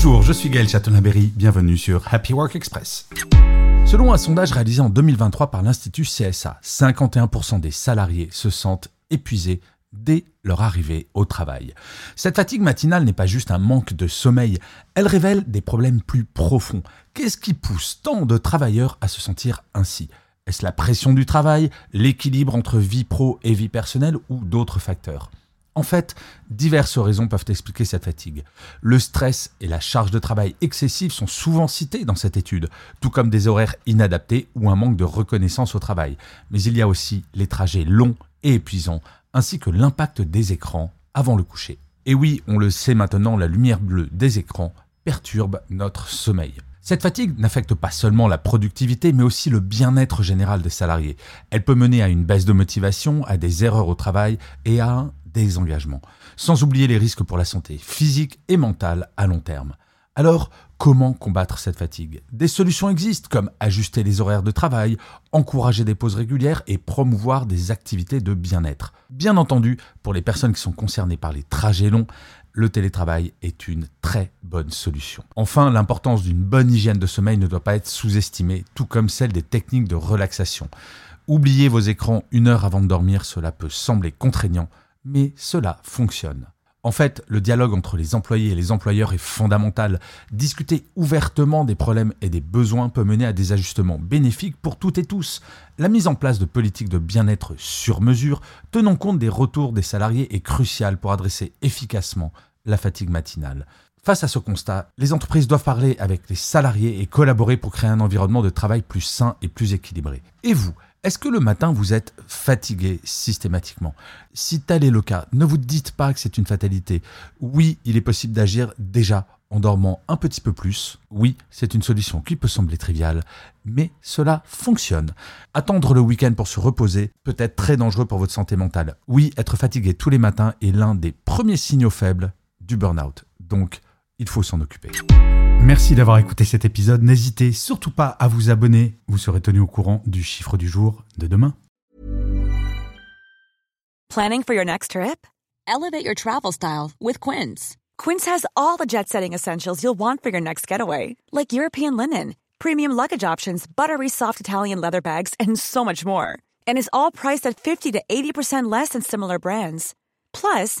Bonjour, je suis Gaël Chatonaberry, bienvenue sur Happy Work Express. Selon un sondage réalisé en 2023 par l'Institut CSA, 51% des salariés se sentent épuisés dès leur arrivée au travail. Cette fatigue matinale n'est pas juste un manque de sommeil, elle révèle des problèmes plus profonds. Qu'est-ce qui pousse tant de travailleurs à se sentir ainsi? Est-ce la pression du travail, l'équilibre entre vie pro et vie personnelle ou d'autres facteurs? En fait, diverses raisons peuvent expliquer cette fatigue. Le stress et la charge de travail excessive sont souvent cités dans cette étude, tout comme des horaires inadaptés ou un manque de reconnaissance au travail. Mais il y a aussi les trajets longs et épuisants, ainsi que l'impact des écrans avant le coucher. Et oui, on le sait maintenant, la lumière bleue des écrans perturbe notre sommeil. Cette fatigue n'affecte pas seulement la productivité, mais aussi le bien-être général des salariés. Elle peut mener à une baisse de motivation, à des erreurs au travail et à un désengagement, sans oublier les risques pour la santé physique et mentale à long terme. Alors, comment combattre cette fatigue? Des solutions existent comme ajuster les horaires de travail, encourager des pauses régulières et promouvoir des activités de bien-être. Bien entendu, pour les personnes qui sont concernées par les trajets longs, le télétravail est une très bonne solution. Enfin, l'importance d'une bonne hygiène de sommeil ne doit pas être sous-estimée, tout comme celle des techniques de relaxation. Oubliez vos écrans une heure avant de dormir, cela peut sembler contraignant, mais cela fonctionne. En fait, le dialogue entre les employés et les employeurs est fondamental. Discuter ouvertement des problèmes et des besoins peut mener à des ajustements bénéfiques pour toutes et tous. La mise en place de politiques de bien-être sur mesure, tenant compte des retours des salariés, est cruciale pour adresser efficacement la fatigue matinale. Face à ce constat, les entreprises doivent parler avec les salariés et collaborer pour créer un environnement de travail plus sain et plus équilibré. Et vous, est-ce que le matin vous êtes fatigué systématiquement? Si tel est le cas, ne vous dites pas que c'est une fatalité. Oui, il est possible d'agir déjà en dormant un petit peu plus. Oui, c'est une solution qui peut sembler triviale, mais cela fonctionne. Attendre le week-end pour se reposer peut être très dangereux pour votre santé mentale. Oui, être fatigué tous les matins est l'un des premiers signaux faibles du burn-out. Donc, il faut s'en occuper. Merci d'avoir écouté cet épisode. N'hésitez surtout pas à vous abonner. Vous serez tenu au courant du chiffre du jour de demain. Planning for your next trip? Elevate your travel style with Quince. Quince has all the jet setting essentials you'll want for your next getaway, like European linen, premium luggage options, buttery soft Italian leather bags, and so much more. And is all priced at 50 to 80% less than similar brands. Plus,